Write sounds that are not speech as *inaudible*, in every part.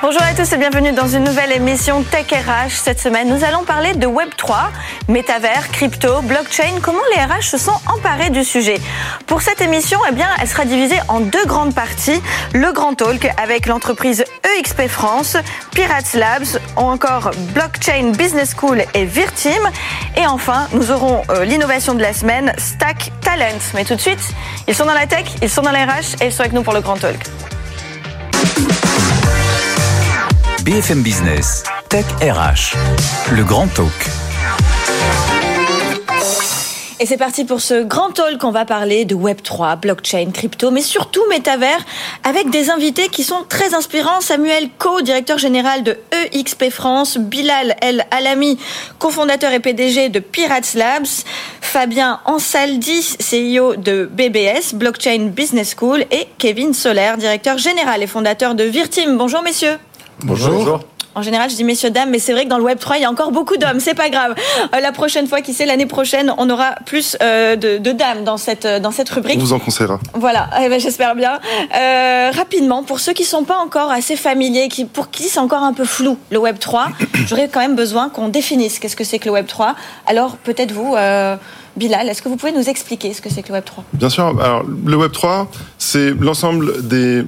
Bonjour à tous et bienvenue dans une nouvelle émission Tech RH. Cette semaine, nous allons parler de Web3, métavers, crypto, blockchain, comment les RH se sont emparés du sujet. Pour cette émission, eh elle sera divisée en deux grandes parties. Le Grand Talk avec l'entreprise EXP France, Pirates Labs, ou encore Blockchain Business School et Virtim. Et enfin, nous aurons euh, l'innovation de la semaine, Stack Talent. Mais tout de suite, ils sont dans la tech, ils sont dans les RH et ils sont avec nous pour le Grand Talk. BFM Business, Tech RH, le grand talk. Et c'est parti pour ce grand talk. On va parler de Web3, blockchain, crypto, mais surtout métavers, avec des invités qui sont très inspirants. Samuel Co, directeur général de EXP France, Bilal El Alami, cofondateur et PDG de Pirates Labs, Fabien Ansaldi, CEO de BBS, Blockchain Business School, et Kevin Soler, directeur général et fondateur de Virtim. Bonjour messieurs. Bonjour. En général, je dis messieurs, dames, mais c'est vrai que dans le Web 3, il y a encore beaucoup d'hommes. C'est pas grave. Euh, la prochaine fois, qui sait, l'année prochaine, on aura plus euh, de, dames dans cette, euh, dans cette rubrique. On vous en conseillera. Voilà, *laughs* eh ben, j'espère bien. rapidement, pour ceux qui sont pas encore assez familiers, qui, pour qui c'est encore un peu flou, le Web 3, *coughs* j'aurais quand même besoin qu'on définisse qu'est-ce que c'est que le Web 3. Alors, peut-être vous... Bilal, est-ce que vous pouvez nous expliquer ce que c'est que le Web 3 Bien sûr. Alors, le Web 3, c'est l'ensemble des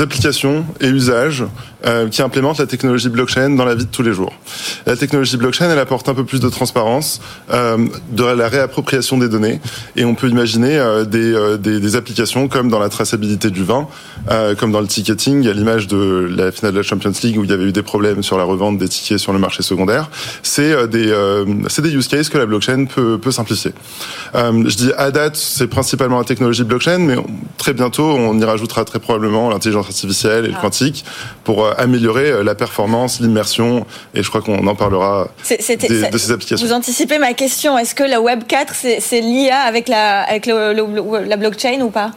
applications et usages euh, qui implémentent la technologie blockchain dans la vie de tous les jours. La technologie blockchain, elle apporte un peu plus de transparence, euh, de la réappropriation des données, et on peut imaginer euh, des, applications comme dans la traçabilité du vin, comme dans le ticketing, à l'image de la finale de la Champions League où il y avait eu des problèmes sur la revente des tickets sur le marché secondaire. C'est des, use cases que la blockchain peut simplifier. je dis à date, c'est principalement la technologie blockchain, mais très bientôt, on y rajoutera très probablement l'intelligence artificielle et le ah. quantique pour euh, améliorer euh, la performance, l'immersion, et je crois qu'on en parlera de ces applications. Vous anticipez ma question, est-ce que la Web 4, c'est l'IA avec, la, avec la blockchain ou pas?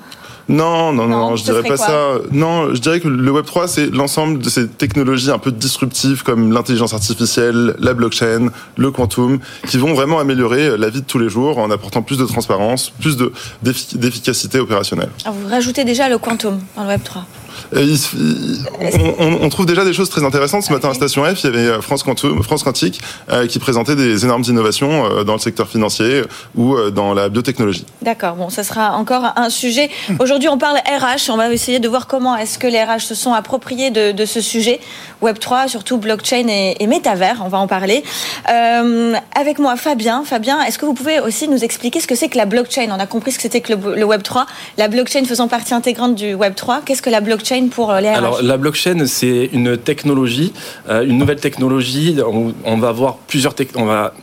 Non, non, non, je dirais pas ça. Non, je dirais que le Web 3, c'est l'ensemble de ces technologies un peu disruptives comme l'intelligence artificielle, la blockchain, le quantum, qui vont vraiment améliorer la vie de tous les jours en apportant plus de transparence, plus d'efficacité opérationnelle. Alors vous rajoutez déjà le quantum dans le Web 3 on, trouve déjà des choses très intéressantes. Ce matin à Station F, il y avait euh, France, France Quantique euh, qui présentait des énormes innovations euh, dans le secteur financier ou dans la biotechnologie. D'accord, bon, ça sera encore un sujet. Aujourd'hui, on parle RH. On va essayer de voir comment est-ce que les RH se sont appropriés de, ce sujet. Web3, surtout blockchain et, et métavers, on va en parler. avec moi, Fabien. Fabien, est-ce que vous pouvez aussi nous expliquer ce que c'est que la blockchain? On a compris ce que c'était que le, le Web3. La blockchain faisant partie intégrante du Web3. Qu'est-ce que la blockchain? Pour euh, les RH Alors la blockchain, c'est une technologie, euh, une nouvelle technologie. On, on va voir plusieurs technologies. Va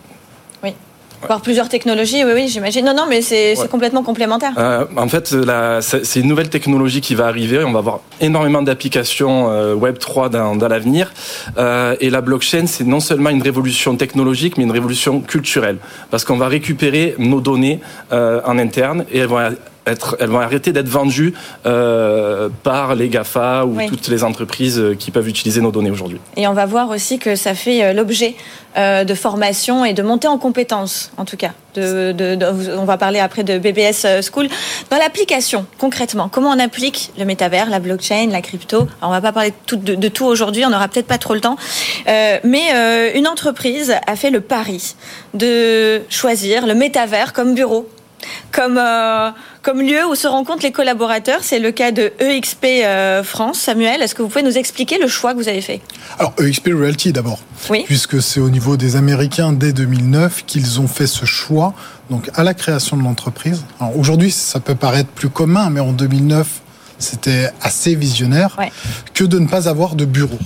Voir plusieurs technologies, oui, oui, j'imagine. Non, non, mais c'est complètement complémentaire. Euh, en fait, c'est une nouvelle technologie qui va arriver. On va avoir énormément d'applications euh, Web 3 dans, dans l'avenir. Euh, et la blockchain, c'est non seulement une révolution technologique, mais une révolution culturelle. Parce qu'on va récupérer nos données en interne et elles vont elles vont arrêter d'être vendues euh, par les GAFA ou toutes les entreprises euh, qui peuvent utiliser nos données aujourd'hui. Et on va voir aussi que ça fait euh, l'objet de formation et de montée en compétences, en tout cas. on va parler après de BBS School. Dans l'application, concrètement, comment on applique le métavers, la blockchain, la crypto? Alors, On va pas parler de tout, de, tout aujourd'hui, on n'aura peut-être pas trop le temps. mais une entreprise a fait le pari de choisir le métavers comme bureau comme, euh, comme lieu où se rencontrent les collaborateurs. C'est le cas de EXP euh, France. Samuel, est-ce que vous pouvez nous expliquer le choix que vous avez fait? Alors, EXP Realty d'abord. Oui. Puisque c'est au niveau des Américains dès 2009 qu'ils ont fait ce choix, donc à la création de l'entreprise. Aujourd'hui, ça peut paraître plus commun, mais en 2009, c'était assez visionnaire que de ne pas avoir de bureau.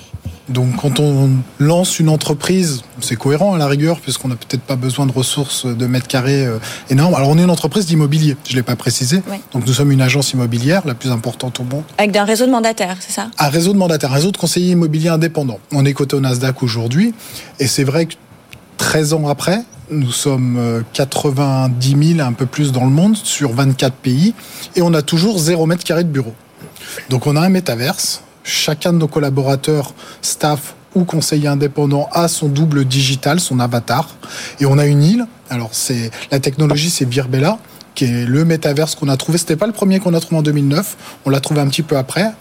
Donc quand on lance une entreprise, c'est cohérent à la rigueur, puisqu'on n'a peut-être pas besoin de ressources de mètres carrés euh, énormes. Alors on est une entreprise d'immobilier, je ne l'ai pas précisé. Donc nous sommes une agence immobilière, la plus importante au monde. Avec un réseau de mandataires, c'est ça? Un réseau de mandataires, un réseau de conseillers immobiliers indépendants. On est coté au Nasdaq aujourd'hui, et c'est vrai que 13 ans après, nous sommes 90 euh, 000, un peu plus dans le monde, sur 24 pays, et on a toujours 0 mètre carré de bureau. Donc on a un métaverse, chacun de nos collaborateurs, staff ou conseillers indépendants a son double digital, son avatar. Et on a une île. Alors, c'est la technologie, c'est Virbella. Qui est le métaverse qu'on a trouvé. C'était pas le premier qu'on a trouvé en 2009. On l'a trouvé un petit peu après.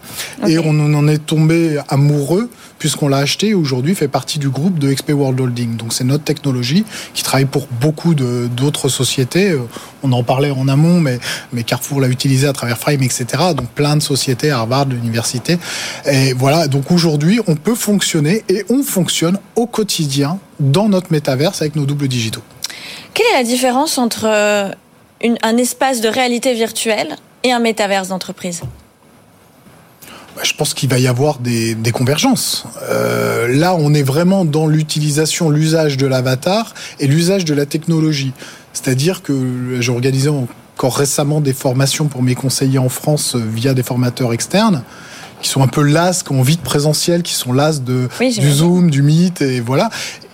Et on en est tombé amoureux puisqu'on l'a acheté aujourd'hui fait partie du groupe de XP World Holding. Donc c'est notre technologie qui travaille pour beaucoup d'autres sociétés. On en parlait en amont, mais, mais Carrefour l'a utilisé à travers Frame, etc. Donc plein de sociétés, Harvard, l'université. Et voilà, donc aujourd'hui, on peut fonctionner et on fonctionne au quotidien dans notre métaverse avec nos doubles digitaux. Quelle est la différence entre un espace de réalité virtuelle et un métaverse d'entreprise bah, je pense qu'il va y avoir des, convergences. Euh, là, on est vraiment dans l'utilisation, l'usage de l'avatar et l'usage de la technologie. C'est-à-dire que j'ai organisé encore récemment des formations pour mes conseillers en France euh, via des formateurs externes qui sont un peu las, qui ont envie de présentiel, qui sont las de, du Zoom, du Meet, et voilà.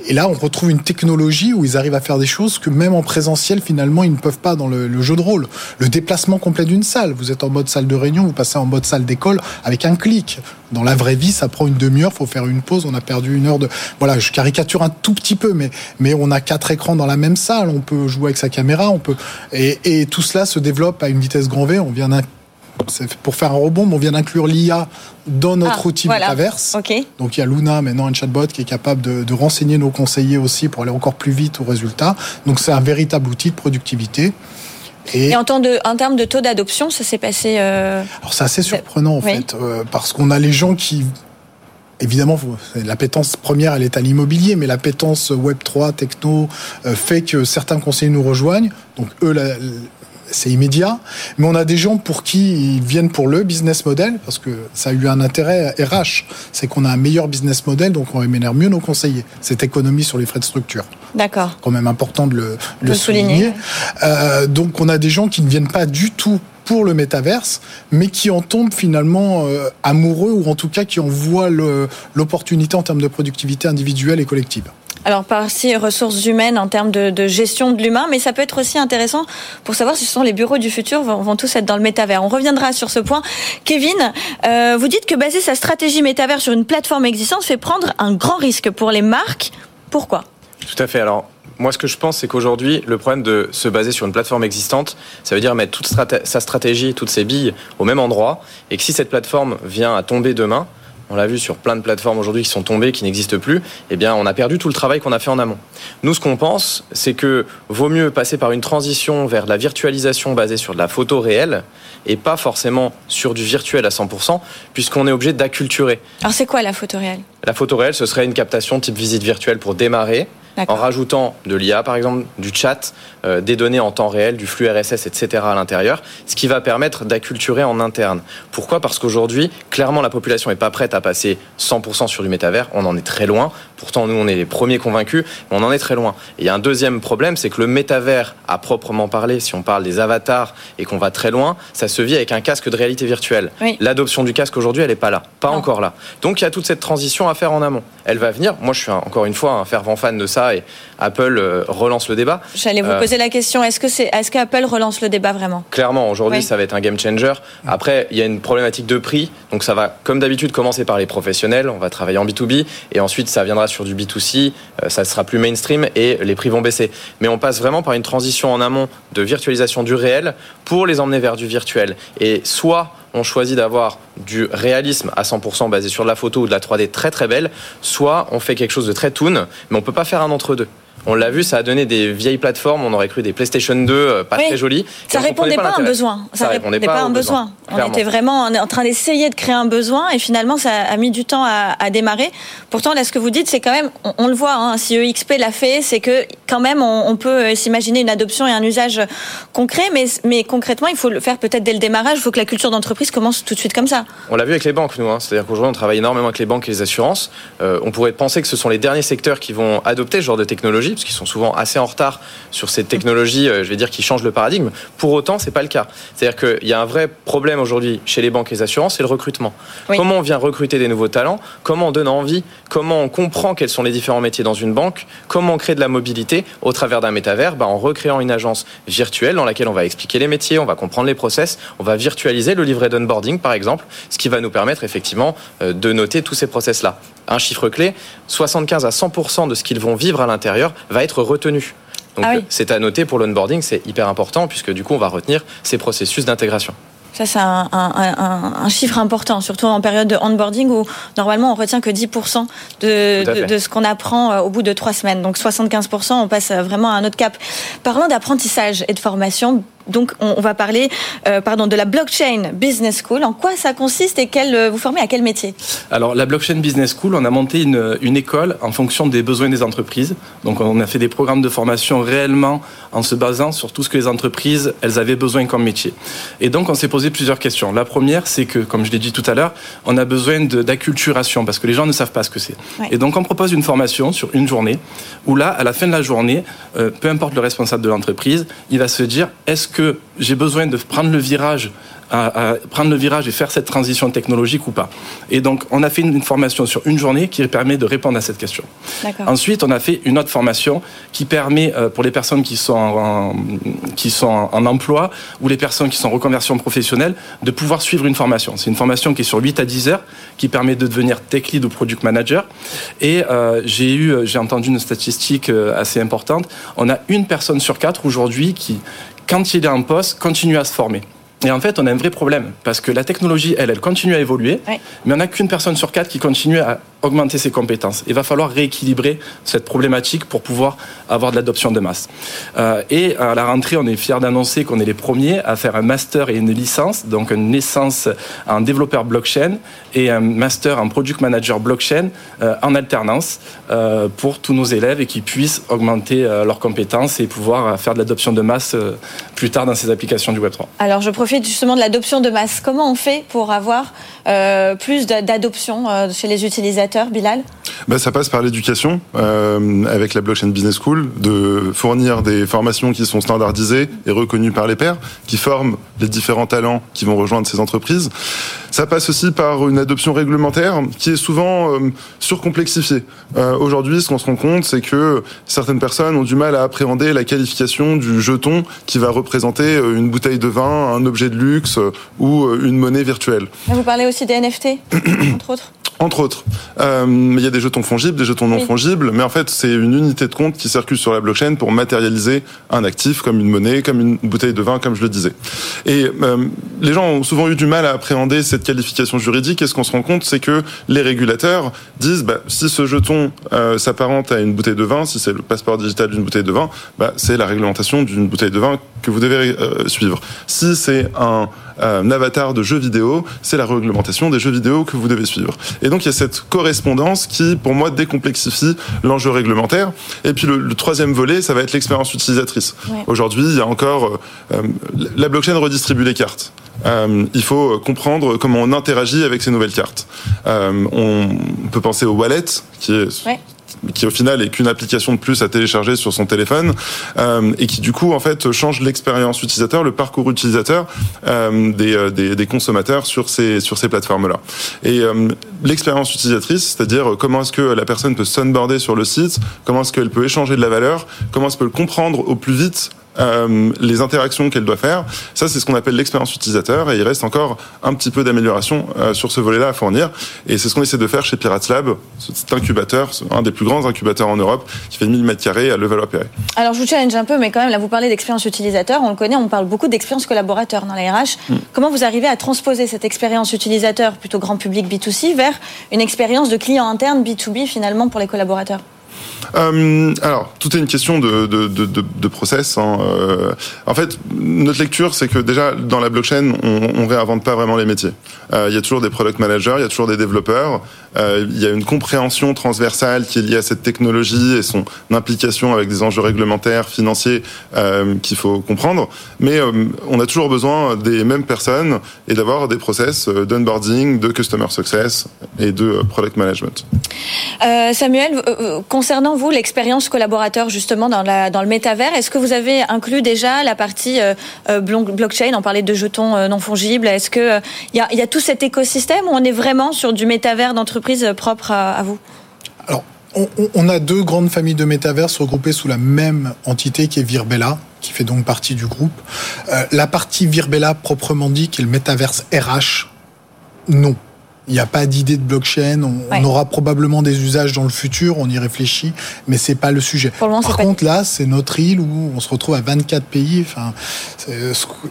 Et là, on retrouve une technologie où ils arrivent à faire des choses que même en présentiel, finalement, ils ne peuvent pas dans le, jeu de rôle. Le déplacement complet d'une salle. Vous êtes en mode salle de réunion, vous passez en mode salle d'école avec un clic. Dans la vraie vie, ça prend une demi-heure, faut faire une pause, on a perdu une heure de... Voilà, je caricature un tout petit peu, mais, mais on a quatre écrans dans la même salle, on peut jouer avec sa caméra, on peut... Et, et tout cela se développe à une vitesse grand V, on vient d'un pour faire un rebond, on vient d'inclure l'IA dans notre ah, outil Metaverse. Donc il y a Luna, maintenant un chatbot qui est capable de, renseigner nos conseillers aussi pour aller encore plus vite au résultat. Donc c'est un véritable outil de productivité. Et, en, termes de, en termes de taux d'adoption, ça s'est passé. Euh, Alors c'est assez surprenant en fait, euh, parce qu'on a les gens qui Évidemment, l'appétence première, elle est à l'immobilier, mais l'appétence Web3, techno, euh, fait que certains conseillers nous rejoignent. Donc, eux, la, c'est immédiat, mais on a des gens pour qui ils viennent pour le business model, parce que ça a eu un intérêt RH, c'est qu'on a un meilleur business model, donc on rémunère mieux nos conseillers. Cette économie sur les frais de structure. D'accord. Quand même important de le, souligner. Euh, donc on a des gens qui ne viennent pas du tout pour le métaverse, mais qui en tombent finalement euh, amoureux, ou en tout cas qui en voient l'opportunité en termes de productivité individuelle et collective. Alors par ces ressources humaines en termes de, gestion de l'humain, mais ça peut être aussi intéressant pour savoir si ce sont les bureaux du futur vont, vont tous être dans le métavers. On reviendra sur ce point. Kevin, euh, vous dites que baser sa stratégie métavers sur une plateforme existante fait prendre un grand risque pour les marques. Pourquoi? Tout à fait. Alors moi, ce que je pense, c'est qu'aujourd'hui, le problème de se baser sur une plateforme existante, ça veut dire mettre toute sa stratégie, toutes ses billes au même endroit, et que si cette plateforme vient à tomber demain, on l'a vu sur plein de plateformes aujourd'hui qui sont tombées, qui n'existent plus, eh bien, on a perdu tout le travail qu'on a fait en amont. Nous, ce qu'on pense, c'est que vaut mieux passer par une transition vers la virtualisation basée sur de la photo réelle et pas forcément sur du virtuel à 100%, puisqu'on est obligé d'acculturer. Alors, c'est quoi la photo réelle? La photo réelle, ce serait une captation type visite virtuelle pour démarrer en rajoutant de l'IA, par exemple, du chat, euh, des données en temps réel, du flux RSS, etc. à l'intérieur, ce qui va permettre d'acculturer en interne. Pourquoi? Parce qu'aujourd'hui, clairement, la population n'est pas prête à passer 100% sur du métavers. On en est très loin. Pourtant, nous, on est les premiers convaincus, mais on en est très loin. Et il y a un deuxième problème, c'est que le métavers, à proprement parler, si on parle des avatars et qu'on va très loin, ça se vit avec un casque de réalité virtuelle. L'adoption du casque aujourd'hui, elle n'est pas là, pas encore là. Donc il y a toute cette transition à faire en amont. Elle va venir. Moi, je suis encore une fois un fervent fan de ça et Apple euh, relance le débat. J'allais vous euh, poser la question. Est-ce que c'est, est-ce qu'Apple relance le débat vraiment? Clairement, aujourd'hui, ça va être un game changer. Après, il y a une problématique de prix, donc ça va, comme d'habitude, commencer par les professionnels. On va travailler en B2B et ensuite ça viendra sur du B2C, euh, ça sera plus mainstream et les prix vont baisser. Mais on passe vraiment par une transition en amont de virtualisation du réel pour les emmener vers du virtuel. Et soit on choisit d'avoir du réalisme à 100% basé sur de la photo ou de la 3D très très belle, soit on fait quelque chose de très toon, mais on peut pas faire un entre deux. On l'a vu, ça a donné des vieilles plateformes. On aurait cru des PlayStation 2 euh, pas très jolies. Ça répondait pas, à un besoin. Ça, répondait pas à un besoin. On était vraiment en train d'essayer de créer un besoin et finalement ça a mis du temps à, démarrer. Pourtant, là, ce que vous dites, c'est quand même, on, le voit. Hein, si EXP l'a fait, c'est que quand même on, peut euh, s'imaginer une adoption et un usage concret, mais, mais concrètement, il faut le faire peut-être dès le démarrage. Il faut que la culture d'entreprise commence tout de suite comme ça. On l'a vu avec les banques, nous. Hein. C'est-à-dire qu'aujourd'hui, on travaille énormément avec les banques et les assurances. Euh, on pourrait penser que ce sont les derniers secteurs qui vont adopter ce genre de technologie parce qu'ils sont souvent assez en retard sur ces technologies, euh, je vais dire, qui changent le paradigme. Pour autant, c'est pas le cas. C'est-à-dire qu'il y a un vrai problème aujourd'hui chez les banques et les assurances, c'est le recrutement. Comment on vient recruter des nouveaux talents? Comment on donne envie? Comment on comprend quels sont les différents métiers dans une banque? Comment on crée de la mobilité au travers d'un métavers? Bah, En recréant une agence virtuelle dans laquelle on va expliquer les métiers, on va comprendre les process, on va virtualiser le livret d'onboarding, par exemple, ce qui va nous permettre effectivement euh, de noter tous ces process-là un chiffre clé, 75 à 100% de ce qu'ils vont vivre à l'intérieur va être retenu. Donc ah c'est à noter pour l'onboarding, c'est hyper important puisque du coup on va retenir ces processus d'intégration. Ça, c'est un, chiffre important, surtout en période de onboarding où normalement on retient que 10% de, de, ce qu'on apprend euh, au bout de trois semaines. Donc 75%, on passe vraiment à un autre cap. Parlant d'apprentissage et de formation, donc, on, va parler euh, pardon, de la Blockchain Business School. En quoi ça consiste et quel, euh, vous formez à quel métier? Alors, la Blockchain Business School, on a monté une, une, école en fonction des besoins des entreprises. Donc, on a fait des programmes de formation réellement en se basant sur tout ce que les entreprises, elles avaient besoin comme métier. Et donc, on s'est posé plusieurs questions. La première, c'est que, comme je l'ai dit tout à l'heure, on a besoin d'acculturation parce que les gens ne savent pas ce que c'est. Et donc, on propose une formation sur une journée où là, à la fin de la journée, euh, peu importe le responsable de l'entreprise, il va se dire, est-ce que j'ai besoin de prendre le virage à, prendre le virage et faire cette transition technologique ou pas. Et donc, on a fait une, formation sur une journée qui permet de répondre à cette question. Ensuite, on a fait une autre formation qui permet, euh, pour les personnes qui sont en, qui sont en, emploi ou les personnes qui sont en reconversion professionnelle, de pouvoir suivre une formation. C'est une formation qui est sur 8 à 10 heures, qui permet de devenir tech lead ou product manager. Et euh, j'ai eu, j'ai entendu une statistique euh, assez importante. On a une personne sur quatre aujourd'hui qui, quand il est en poste, continue à se former. Et en fait, on a un vrai problème parce que la technologie, elle, elle continue à évoluer, mais on n'a qu'une personne sur quatre qui continue à augmenter ses compétences. Il va falloir rééquilibrer cette problématique pour pouvoir avoir de l'adoption de masse. Euh, et à la rentrée, on est fiers d'annoncer qu'on est les premiers à faire un master et une licence, donc une licence en développeur blockchain et un master en product manager blockchain euh, en alternance euh, pour tous nos élèves et qui puissent augmenter leurs compétences et pouvoir faire de l'adoption de masse plus tard dans ces applications du Web3. Alors, je profite justement de l'adoption de masse. Comment on fait pour avoir plus d'adoption chez les utilisateurs Bilal? Bah, Ça passe par l'éducation, euh, avec la Blockchain Business School, de fournir des formations qui sont standardisées et reconnues par les pairs, qui forment les différents talents qui vont rejoindre ces entreprises. Ça passe aussi par une adoption réglementaire qui est souvent euh, surcomplexifiée. Euh, aujourd'hui, ce qu'on se rend compte, c'est que certaines personnes ont du mal à appréhender la qualification du jeton qui va représenter une bouteille de vin, un objet de luxe ou une monnaie virtuelle. Vous parlez aussi des NFT, *clears throat* entre autres entre autres. Euh, il y a des jetons fongibles, des jetons non fongibles, mais en fait, c'est une unité de compte qui circule sur la blockchain pour matérialiser un actif comme une monnaie, comme une bouteille de vin, comme je le disais. Et euh, les gens ont souvent eu du mal à appréhender cette qualification juridique, et ce qu'on se rend compte, c'est que les régulateurs disent, bah, si ce jeton euh, s'apparente à une bouteille de vin, si c'est le passeport digital d'une bouteille de vin, bah, c'est la réglementation d'une bouteille de vin que vous devez euh, suivre. Si c'est un un avatar de jeu vidéo, c'est la réglementation des jeux vidéo que vous devez suivre. Et donc il y a cette correspondance qui, pour moi, décomplexifie l'enjeu réglementaire. Et puis le, troisième volet, ça va être l'expérience utilisatrice. Aujourd'hui, il y a encore euh, la blockchain redistribue les cartes. Euh, il faut comprendre comment on interagit avec ces nouvelles cartes. Euh, on peut penser au wallet, qui est qui au final est qu'une application de plus à télécharger sur son téléphone euh, et qui du coup en fait change l'expérience utilisateur, le parcours utilisateur euh, des, euh, des, des, consommateurs sur ces sur ces plateformes là. Et euh, l'expérience utilisatrice, c'est-à-dire comment est-ce que la personne peut s'onboarder sur le site, comment est-ce qu'elle peut échanger de la valeur, comment est-ce qu'elle peut le comprendre au plus vite euh, les interactions qu'elle doit faire. Ça, c'est ce qu'on appelle l'expérience utilisateur et il reste encore un petit peu d'amélioration euh, sur ce volet-là à fournir. Et c'est ce qu'on essaie de faire chez Pirates Lab, cet incubateur, un des plus grands incubateurs en Europe, qui fait 1000 mètres carrés à Levallois-Perret. Alors, je vous challenge un peu, mais quand même, là, vous parlez d'expérience utilisateur. On le connaît, on parle beaucoup d'expérience collaborateur dans la RH. Hmm. Comment vous arrivez à transposer cette expérience utilisateur plutôt grand public B2C vers une expérience de client interne B2B finalement pour les collaborateurs? Euh, alors, tout est une question de, process. Hein. Euh, en fait, notre lecture, c'est que déjà, dans la blockchain, on, on réinvente pas vraiment les métiers. Euh, il y a toujours des product managers, il y a toujours des développeurs. Euh, il y a une compréhension transversale qui est liée à cette technologie et son implication avec des enjeux réglementaires, financiers euh, qu'il faut comprendre. Mais euh, on a toujours besoin des mêmes personnes et d'avoir des process d'onboarding, de customer success et de product management. Samuel, concernant vous l'expérience collaborateur justement dans, le métavers, est-ce que vous avez inclus déjà la partie blockchain? On parlait de jetons non fongibles. Est-ce que il y a, y a tout cet écosystème où on est vraiment sur du métavers d'entreprise? Propre à, vous Alors, on, a deux grandes familles de métaverses regroupées sous la même entité qui est Virbella, qui fait donc partie du groupe. Euh, la partie Virbella proprement dit, qui est le métaverse RH, non. Il n'y a pas d'idée de blockchain. On, aura probablement des usages dans le futur. On y réfléchit, mais c'est pas le sujet. Par contre, là, c'est notre île où on se retrouve à 24 pays. Enfin,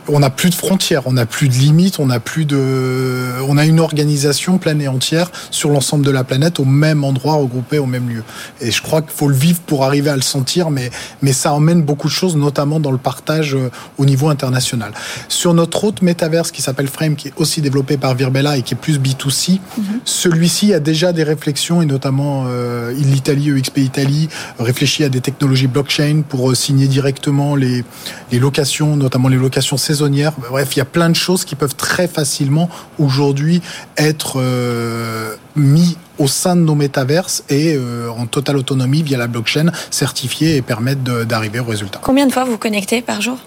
on n'a plus de frontières, on n'a plus de limites, on n'a plus de, on a une organisation pleine et entière sur l'ensemble de la planète au même endroit, regroupé au même lieu. Et je crois qu'il faut le vivre pour arriver à le sentir, mais mais ça emmène beaucoup de choses, notamment dans le partage euh, au niveau international. Sur notre autre métaverse qui s'appelle Frame, qui est aussi développé par Virbella et qui est plus B2C, mhm. celui-ci a déjà des réflexions, et notamment euh, l'Italie, EXP Italie, réfléchit à des technologies blockchain pour euh, signer directement les, les locations, notamment les locations saisonnières. Bref, il y a plein de choses qui peuvent très facilement aujourd'hui être euh, mis au sein de nos métaverses et en totale autonomie via la blockchain certifiée et permettre d'arriver au résultat. Combien de fois vous connectez par jour?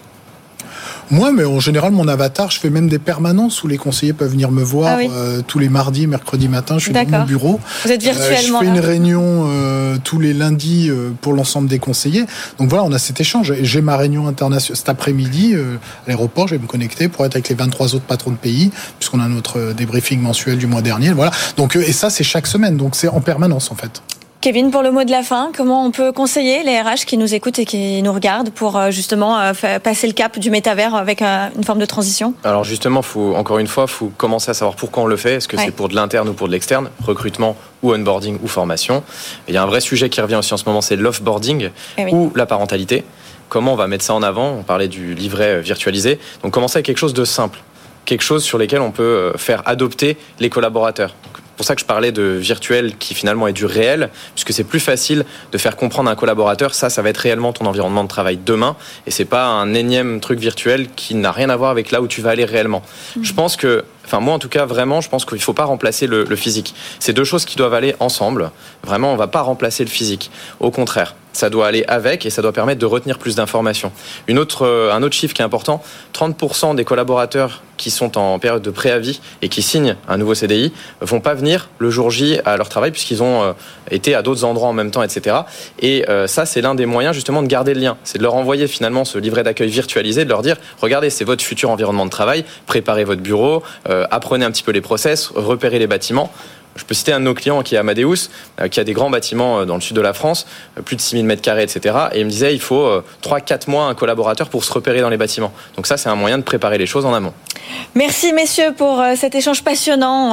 Moi, mais en général, mon avatar, je fais même des permanences où les conseillers peuvent venir me voir ah euh, tous les mardis, mercredis matin. Je suis dans mon bureau. Vous êtes virtuellement. Euh, je fais une réunion euh, tous les lundis pour l'ensemble des conseillers. Donc voilà, on a cet échange. J'ai ma réunion internationale cet après-midi à l'aéroport. Je vais me connecter pour être avec les 23 autres patrons de pays, puisqu'on a notre débriefing mensuel du mois dernier. Voilà. Donc et ça, c'est chaque semaine. Donc c'est en permanence en fait. Kevin, pour le mot de la fin, comment on peut conseiller les RH qui nous écoutent et qui nous regardent pour euh, justement euh, passer le cap du métavers avec euh, une forme de transition? Alors justement, faut, encore une fois, il faut commencer à savoir pourquoi on le fait. Est-ce que c'est pour de l'interne ou pour de l'externe? Recrutement ou onboarding ou formation. il y a un vrai sujet qui revient aussi en ce moment, c'est l'offboarding eh ou la parentalité. Comment on va mettre ça en avant? On parlait du livret virtualisé. Donc commencer avec quelque chose de simple quelque chose sur lequel on peut faire adopter les collaborateurs pour ça que je parlais de virtuel qui finalement est du réel, puisque c'est plus facile de faire comprendre à un collaborateur ça, ça va être réellement ton environnement de travail demain, et c'est pas un énième truc virtuel qui n'a rien à voir avec là où tu vas aller réellement. Mmh. Je pense que Enfin, moi, en tout cas, vraiment, je pense qu'il ne faut pas remplacer le, le physique. C'est deux choses qui doivent aller ensemble. Vraiment, on ne va pas remplacer le physique. Au contraire, ça doit aller avec et ça doit permettre de retenir plus d'informations. Une autre, euh, un autre chiffre qui est important 30% des collaborateurs qui sont en période de préavis et qui signent un nouveau CDI vont pas venir le jour J à leur travail puisqu'ils ont euh, été à d'autres endroits en même temps, etc. Et euh, ça, c'est l'un des moyens justement de garder le lien. C'est de leur envoyer finalement ce livret d'accueil virtualisé, de leur dire regardez, c'est votre futur environnement de travail, préparez votre bureau, apprenez un petit peu les process, repérez les bâtiments. Je peux citer un de nos clients qui est Amadeus, euh, qui a des grands bâtiments euh, dans le sud de la France, plus de 6000 mètres carrés, etc. Et il me disait, il faut 3-4 mois un collaborateur pour se repérer dans les bâtiments. Donc ça, c'est un moyen de préparer les choses en amont. Merci messieurs pour cet échange passionnant.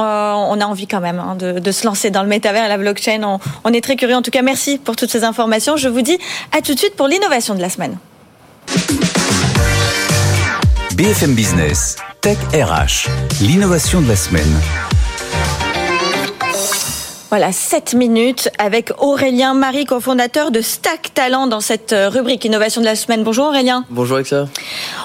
On a envie quand même hein, de, se lancer dans le métavers et la blockchain. On, on est très curieux. En tout cas, merci pour toutes ces informations. Je vous dis à tout de suite pour l'innovation de la semaine. BFM Business. Tech RH, l'innovation de la semaine. Voilà, 7 minutes avec Aurélien Marie, cofondateur de Stack Talent dans cette euh, rubrique Innovation de la semaine. Bonjour Aurélien. Bonjour Alexia.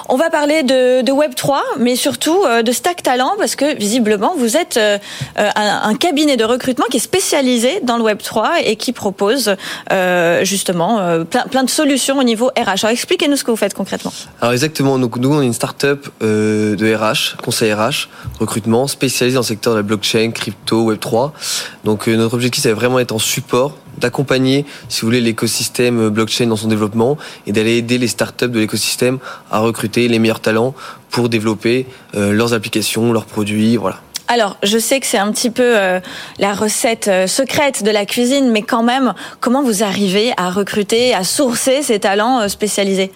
On va parler de, de Web3, mais surtout euh, de Stack Talent, parce que visiblement, vous êtes euh, un, cabinet de recrutement qui est spécialisé dans le Web3 et qui propose justement plein, plein, de solutions au niveau RH. Alors expliquez-nous ce que vous faites concrètement. Alors exactement, donc nous on est une start-up de RH, conseil RH, recrutement, spécialisé dans le secteur de la blockchain, crypto, Web3. Donc notre objectif, c'est vraiment être en support, d'accompagner, si vous voulez, l'écosystème blockchain dans son développement et d'aller aider les startups de l'écosystème à recruter les meilleurs talents pour développer euh, leurs applications, leurs produits, voilà. Alors, je sais que c'est un petit peu euh, la recette euh, secrète de la cuisine, mais quand même, comment vous arrivez à recruter, à sourcer ces talents spécialisés?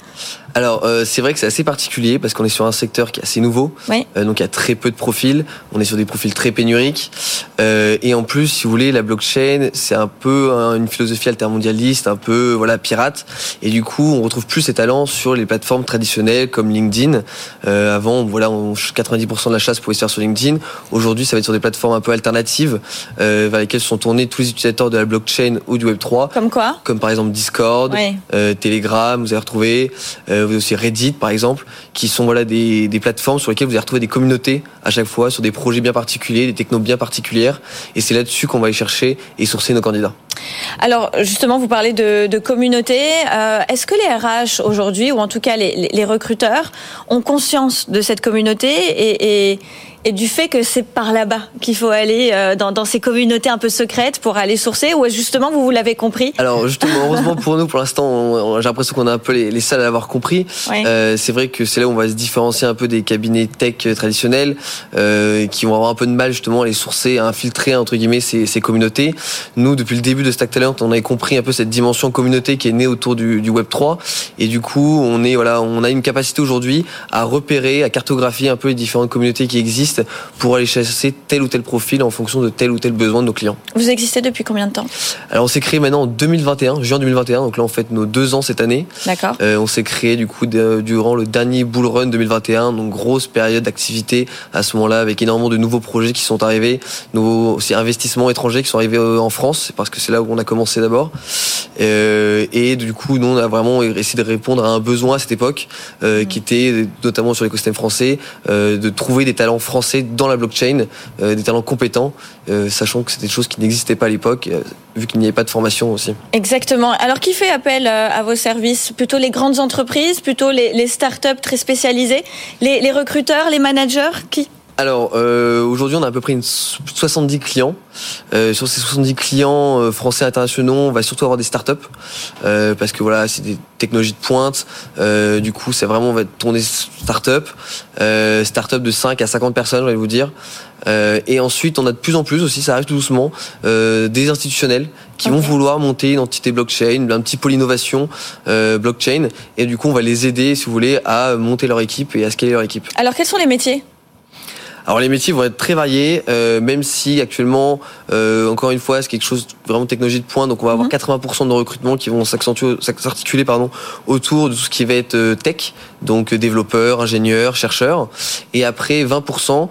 Alors, euh, c'est vrai que c'est assez particulier parce qu'on est sur un secteur qui est assez nouveau. Euh, donc, il y a très peu de profils. On est sur des profils très pénuriques. Euh, et en plus, si vous voulez, la blockchain, c'est un peu une philosophie altermondialiste, un peu voilà pirate. Et du coup, on retrouve plus ces talents sur les plateformes traditionnelles comme LinkedIn. avant, voilà, 90% de la chasse pouvait se faire sur LinkedIn. Aujourd'hui, ça va être sur des plateformes un peu alternatives vers lesquelles sont tournés tous les utilisateurs de la blockchain ou du Web 3. Comme quoi? Comme par exemple Discord, Telegram. Vous allez retrouver euh, vous avez aussi Reddit par exemple, qui sont des, des, plateformes sur lesquelles vous allez retrouver des communautés à chaque fois sur des projets bien particuliers, des technos bien particulières, et c'est là-dessus qu'on va aller chercher et sourcer nos candidats. Alors justement, vous parlez de, communauté. Euh, est-ce que les RH aujourd'hui, ou en tout cas les, recruteurs, ont conscience de cette communauté et, et du fait que c'est par là-bas qu'il faut aller euh, dans, dans, ces communautés un peu secrètes pour aller sourcer ou justement vous, vous l'avez compris? Alors justement, heureusement pour nous, pour l'instant, j'ai l'impression qu'on a un peu les, les seuls à l'avoir compris. Euh, c'est vrai que c'est là où on va se différencier un peu des cabinets tech traditionnels qui vont avoir un peu de mal justement à les sourcer, à infiltrer entre guillemets ces, ces communautés. Nous, depuis le début de Stack Talent, on avait compris un peu cette dimension communauté qui est née autour du, du Web 3 et du coup, on est voilà, on a une capacité aujourd'hui à repérer, à cartographier un peu les différentes communautés qui existent pour aller chasser tel ou tel profil en fonction de tel ou tel besoin de nos clients. Vous existez depuis combien de temps? Alors on s'est créé maintenant en 2021, juin 2021, donc là on fait nos deux ans cette année. D'accord. Euh, on s'est créé du coup durant le dernier Bull Run 2021, donc grosse période d'activité à ce moment-là avec énormément de nouveaux projets qui sont arrivés, nouveaux aussi investissements étrangers qui sont arrivés euh, en France, parce que c'est là où on a commencé d'abord. Euh, et du coup, nous on a vraiment essayé de répondre à un besoin à cette époque, euh, qui était notamment sur l'écosystème français, euh, de trouver des talents français dans la blockchain, des talents compétents, sachant que c'était des choses qui n'existaient pas à l'époque, vu qu'il n'y avait pas de formation aussi. Exactement. Alors qui fait appel à vos services? Plutôt les grandes entreprises, plutôt les, les startups très spécialisées, les, les recruteurs, les managers? Qui alors euh, aujourd'hui on a à peu près une 70 clients. Euh, sur ces 70 clients euh, français internationaux, on va surtout avoir des startups euh, parce que voilà c'est des technologies de pointe. Euh, du coup c'est vraiment on va tourner startup, euh, startup de 5 à 50 personnes, je vais vous dire. et ensuite on a de plus en plus aussi, ça arrive tout doucement, des institutionnels qui vont vouloir monter une entité blockchain, un petit pôle innovation blockchain, et du coup on va les aider si vous voulez à monter leur équipe et à scaler leur équipe. Alors quels sont les métiers? Alors les métiers vont être très variés, euh, même si actuellement, euh, encore une fois, c'est quelque chose de vraiment technologie de pointe. Donc on va avoir 80% mhm. de recrutements qui vont s'articuler pardon autour de tout ce qui va être euh, tech, donc développeurs, ingénieurs, chercheurs. Et après 20%,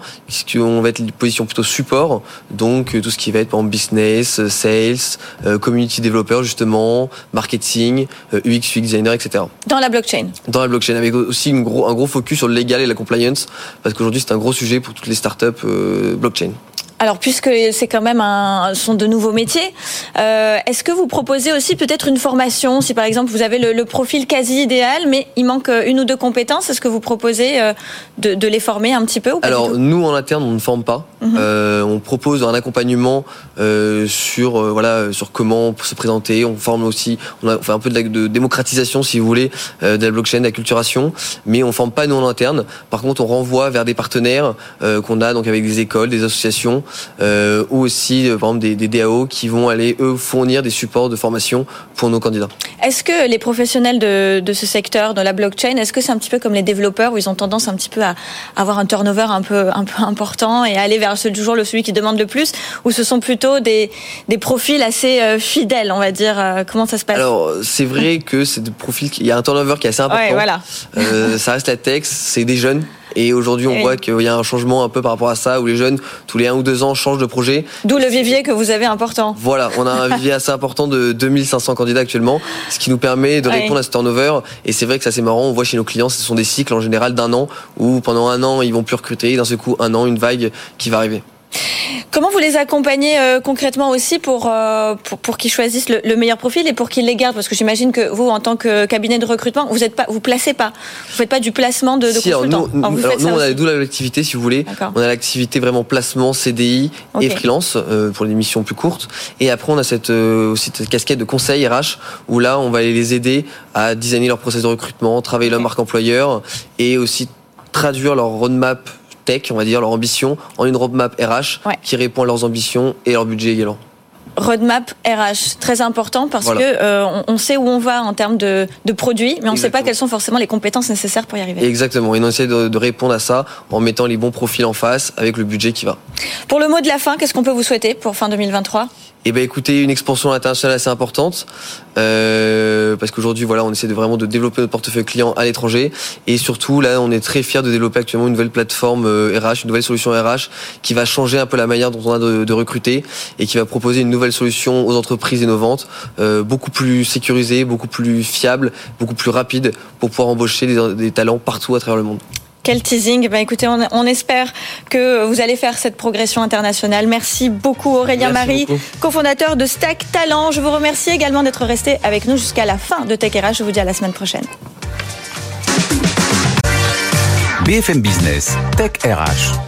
on va être une position plutôt support, donc tout ce qui va être par exemple business, sales, community developer justement, marketing, UX, UX designer, etc. Dans la blockchain. Dans la blockchain, avec aussi une gros, un gros focus sur le légal et la compliance, parce qu'aujourd'hui c'est un gros sujet pour toutes les startups euh, blockchain. Alors, puisque c'est quand même un, sont de nouveaux métiers, euh, est-ce que vous proposez aussi peut-être une formation Si par exemple vous avez le, profil quasi idéal, mais il manque euh, une ou deux compétences, est-ce que vous proposez euh, de, de, les former un petit peu ou Alors nous en interne on ne forme pas. Mhm. euh, on propose un accompagnement sur euh, voilà sur comment se présenter. On forme aussi, on fait un peu de, de démocratisation si vous voulez de la blockchain, d'acculturation, mais on forme pas nous en interne. Par contre on renvoie vers des partenaires qu'on a donc avec des écoles, des associations euh, ou aussi euh, par exemple des, DAO qui vont aller eux fournir des supports de formation pour nos candidats. Est-ce que les professionnels de, de, ce secteur, de la blockchain, est-ce que c'est un petit peu comme les développeurs où ils ont tendance un petit peu à avoir un turnover un peu un peu important et aller vers toujours le celui qui demande le plus, ou ce sont plutôt des des profils assez euh, fidèles, on va dire. comment ça se passe? Alors c'est vrai que c'est des profils, il y a un turnover qui est assez important. Ouais, voilà. euh, ça reste la tech, c'est des jeunes et aujourd'hui, on voit qu'il y a un changement un peu par rapport à ça, où les jeunes, tous les un ou deux ans, changent de projet. D'où le vivier que vous avez important. Voilà, on a un *laughs* vivier assez important de 2500 candidats actuellement, ce qui nous permet de répondre à ce turnover. Et c'est vrai que ça c'est marrant, on voit chez nos clients, ce sont des cycles en général d'un an, où pendant un an, ils vont plus recruter, et d'un seul coup, un an, une vague qui va arriver. Comment vous les accompagnez euh, concrètement aussi pour, euh, pour, pour qu'ils choisissent le, meilleur profil et pour qu'ils les gardent? Parce que j'imagine que vous, en tant que cabinet de recrutement, vous êtes pas, vous placez pas, vous faites pas du placement de, de consultants. nous, on a d'où l'activité, si vous voulez. On a l'activité vraiment placement, CDI et freelance euh, pour les missions plus courtes. Et après, on a cette, aussi cette casquette de conseil RH où là, on va les aider à designer leur process de recrutement, travailler leur marque employeur et aussi traduire leur roadmap on va dire, leur ambition, en une roadmap RH qui répond à leurs ambitions et leur budget également. Roadmap RH, très important parce que euh, on, sait où on va en termes de, produits, mais on ne sait pas quelles sont forcément les compétences nécessaires pour y arriver. Exactement, et on essaie de, de, répondre à ça en mettant les bons profils en face avec le budget qui va. Pour le mot de la fin, qu'est-ce qu'on peut vous souhaiter pour fin 2023 eh ben écoutez, une expansion internationale assez importante euh, parce qu'aujourd'hui voilà, on essaie de vraiment de développer notre portefeuille client à l'étranger et surtout là, on est très fier de développer actuellement une nouvelle plateforme RH, euh, une nouvelle solution RH qui va changer un peu la manière dont on a de, recruter et qui va proposer une nouvelle solution aux entreprises innovantes, euh, beaucoup plus sécurisée, beaucoup plus fiable, beaucoup plus rapide pour pouvoir embaucher des, des talents partout à travers le monde. Quel teasing. Ben, écoutez, on, espère que vous allez faire cette progression internationale. Merci beaucoup Aurélien Marie, cofondateur de Stack Talent. Je vous remercie également d'être resté avec nous jusqu'à la fin de Tech RH. Je vous dis à la semaine prochaine. BFM Business, Tech RH.